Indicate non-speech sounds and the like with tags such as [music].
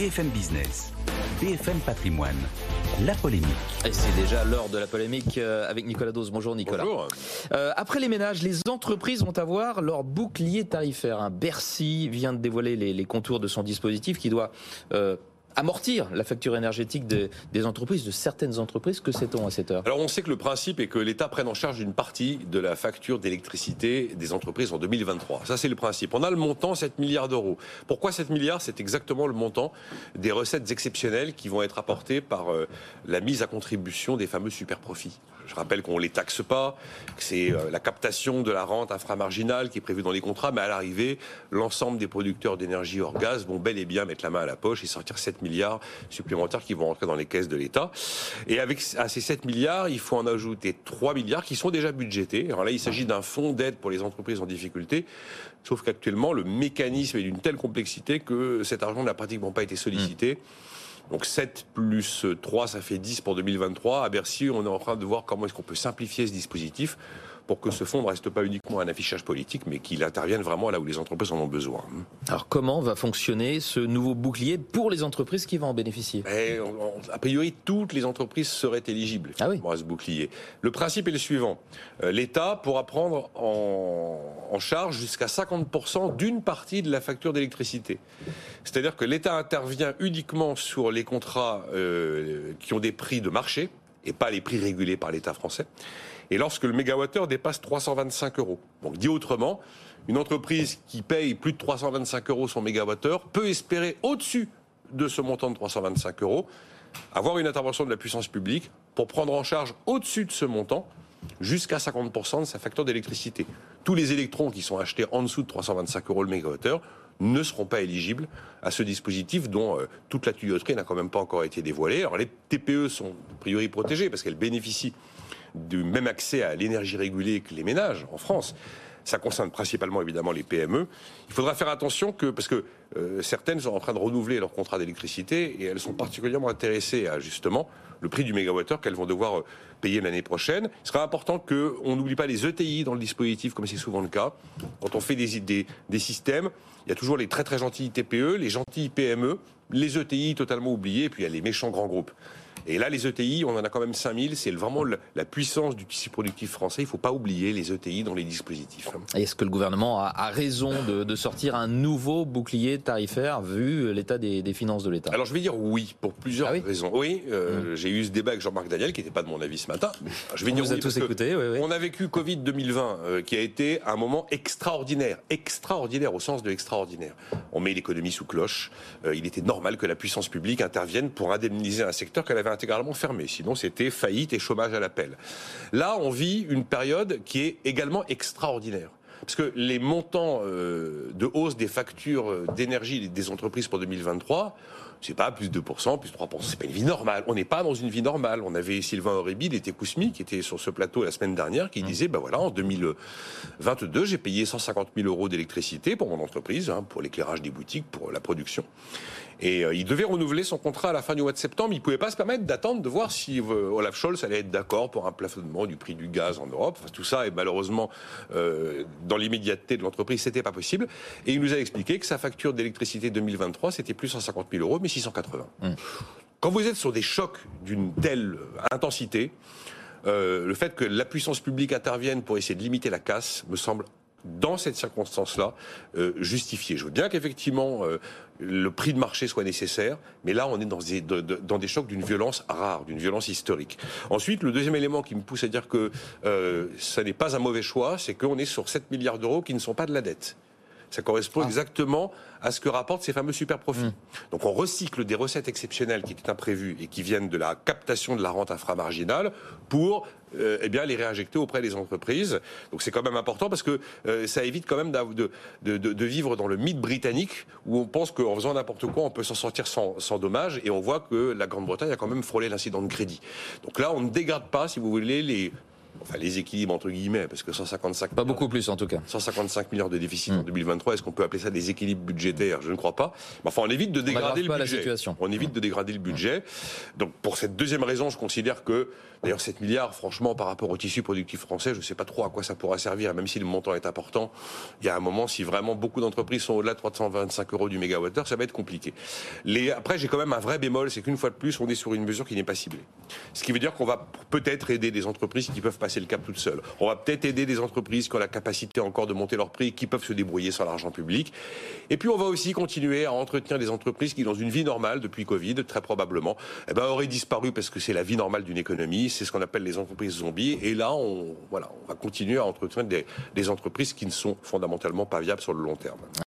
BFM Business, BFM Patrimoine, la polémique. Et c'est déjà l'heure de la polémique euh, avec Nicolas Dose. Bonjour Nicolas. Bonjour. Euh, après les ménages, les entreprises vont avoir leur bouclier tarifaire. Un Bercy vient de dévoiler les, les contours de son dispositif qui doit euh, amortir la facture énergétique des, entreprises, de certaines entreprises. Que sait-on à cette heure Alors on sait que le principe est que l'État prenne en charge une partie de la facture d'électricité des entreprises en 2023. Ça c'est le principe. On a le montant 7 milliards d'euros. Pourquoi 7 milliards? C'est exactement le montant des recettes exceptionnelles qui vont être apportées par euh, la mise à contribution des fameux super profits. Je rappelle qu'on les taxe pas, que c'est euh, la captation de la rente inframarginale qui est prévue dans les contrats, mais à l'arrivée, l'ensemble des producteurs d'énergie hors gaz vont bel et bien mettre la main à la poche et sortir 7 milliards supplémentaires qui vont rentrer dans les caisses de l'État. Et avec à ces 7 milliards, il faut en ajouter 3 milliards qui sont déjà budgétés. Alors là, il s'agit d'un fonds d'aide pour les entreprises en difficulté. Sauf qu'actuellement, le mécanisme est d'une telle complexité que cet argent n'a pratiquement pas été sollicité. Donc 7 plus 3, ça fait 10 pour 2023. À Bercy, on est en train de voir comment est-ce qu'on peut simplifier ce dispositif pour que ce fonds ne reste pas uniquement un affichage politique, mais qu'il intervienne vraiment là où les entreprises en ont besoin. Alors comment va fonctionner ce nouveau bouclier pour les entreprises qui vont en bénéficier? Et, on- on- A priori, toutes les entreprises seraient éligibles Ah oui. à ce bouclier. Le principe est le suivant. Euh, L'État pourra prendre en, en charge jusqu'à 50% d'une partie de la facture d'électricité. C'est-à-dire que l'État intervient uniquement sur les contrats euh, qui ont des prix de marché et pas les prix régulés par l'État français. Et lorsque le mégawattheure dépasse 325 euros. Donc dit autrement, une entreprise qui paye plus de 325 euros son mégawattheure peut espérer au-dessus de ce montant de 325 euros avoir une intervention de la puissance publique pour prendre en charge au-dessus de ce montant jusqu'à 50% de sa facture d'électricité. Tous les électrons qui sont achetés en dessous de 325 euros le mégawattheure ne seront pas éligibles à ce dispositif dont euh, toute la tuyauterie n'a quand même pas encore été dévoilée. Alors les TPE sont a priori protégées parce qu'elles bénéficient du même accès à l'énergie régulée que les ménages en France. Ça concerne principalement évidemment les PME. Il faudra faire attention que, parce que euh, certaines sont en train de renouveler leur contrat d'électricité et elles sont particulièrement intéressées à justement le prix du mégawattheure qu'elles vont devoir euh, payer l'année prochaine. Il sera important qu'on n'oublie pas les ETI dans le dispositif, comme c'est souvent le cas. Quand on fait des, des, des systèmes, il y a toujours les très très gentils TPE, les gentils PME, les ETI totalement oubliés, et puis il y a les méchants grands groupes. Et là, les ETI, on en a quand même 5000. C'est vraiment la puissance du tissu productif français. Il ne faut pas oublier les ETI dans les dispositifs. Est-ce que le gouvernement a, a raison de, de sortir un nouveau bouclier tarifaire vu l'état des, des finances de l'État? Alors je vais dire oui pour plusieurs Ah oui? raisons. Oui, euh, j'ai eu ce débat avec Jean-Marc Daniel qui n'était pas de mon avis ce matin. [laughs] Je vais On dire vous a oui tous écoutés, oui, oui. On a vécu Covid 2020 euh, qui a été un moment extraordinaire, extraordinaire au sens de extraordinaire. On met l'économie sous cloche. Euh, il était normal que la puissance publique intervienne pour indemniser un secteur qu'elle avait intégralement fermé. Sinon, c'était faillite et chômage à l'appel. Là, on vit une période qui est également extraordinaire. Parce que les montants euh, de hausse des factures euh, d'énergie des entreprises pour 2023, c'est pas plus de 2%, plus 3%. C'est pas une vie normale. On n'est pas dans une vie normale. On avait Sylvain Aurébi, et Kousmi, qui était sur ce plateau la semaine dernière, qui disait, ben voilà, en 2022, j'ai payé 150 000 euros d'électricité pour mon entreprise, hein, pour l'éclairage des boutiques, pour la production. Et euh, il devait renouveler son contrat à la fin du mois de septembre. Il pouvait pas se permettre d'attendre de voir si euh, Olaf Scholz allait être d'accord pour un plafonnement du prix du gaz en Europe. Enfin, tout ça, et malheureusement, euh, dans l'immédiateté de l'entreprise, c'était pas possible. Et il nous a expliqué que sa facture d'électricité 2023, c'était plus 150 000 euros, mais 680. Quand vous êtes sur des chocs d'une telle intensité, euh, le fait que la puissance publique intervienne pour essayer de limiter la casse me semble dans cette circonstance-là, euh, justifié. Je veux bien qu'effectivement euh, le prix de marché soit nécessaire, mais là on est dans des chocs d'une violence rare, d'une violence historique. Ensuite, le deuxième élément qui me pousse à dire que euh, ça n'est pas un mauvais choix, c'est qu'on est sur 7 milliards d'euros qui ne sont pas de la dette. Ça correspond exactement à ce que rapportent ces fameux super profits. Donc on recycle des recettes exceptionnelles qui étaient imprévues et qui viennent de la captation de la rente inframarginale pour euh, eh bien les réinjecter auprès des entreprises. Donc c'est quand même important parce que euh, ça évite quand même d'av- de, de, de, de vivre dans le mythe britannique où on pense qu'en faisant n'importe quoi on peut s'en sortir sans, sans dommage et on voit que la Grande-Bretagne a quand même frôlé l'incident de crédit. Donc là on ne dégrade pas si vous voulez les enfin les équilibres entre guillemets parce que 155 Pas beaucoup plus en tout cas. 155 milliards de déficit Hmm. en 2023, est-ce qu'on peut appeler ça des équilibres budgétaires? Je ne crois pas. Mais enfin, on évite de dégrader le la budget. situation. Hmm. On évite de dégrader le budget. Donc, pour cette deuxième raison, je considère que D'ailleurs, 7 milliards, franchement, par rapport au tissu productif français, je ne sais pas trop à quoi ça pourra servir, même si le montant est important. Il y a un moment, si vraiment beaucoup d'entreprises sont au-delà de 325 euros du mégawattheure, ça va être compliqué. Les... Après, j'ai quand même un vrai bémol, c'est qu'une fois de plus, on est sur une mesure qui n'est pas ciblée. Ce qui veut dire qu'on va peut-être aider des entreprises qui peuvent passer le cap toutes seules. On va peut-être aider des entreprises qui ont la capacité encore de monter leurs prix, qui peuvent se débrouiller sans l'argent public. Et puis, on va aussi continuer à entretenir des entreprises qui, dans une vie normale, depuis Covid, très probablement, eh ben, auraient disparu parce que c'est la vie normale d'une économie. C'est ce qu'on appelle les entreprises zombies. Et là, on, voilà, on va continuer à entretenir des, des entreprises qui ne sont fondamentalement pas viables sur le long terme.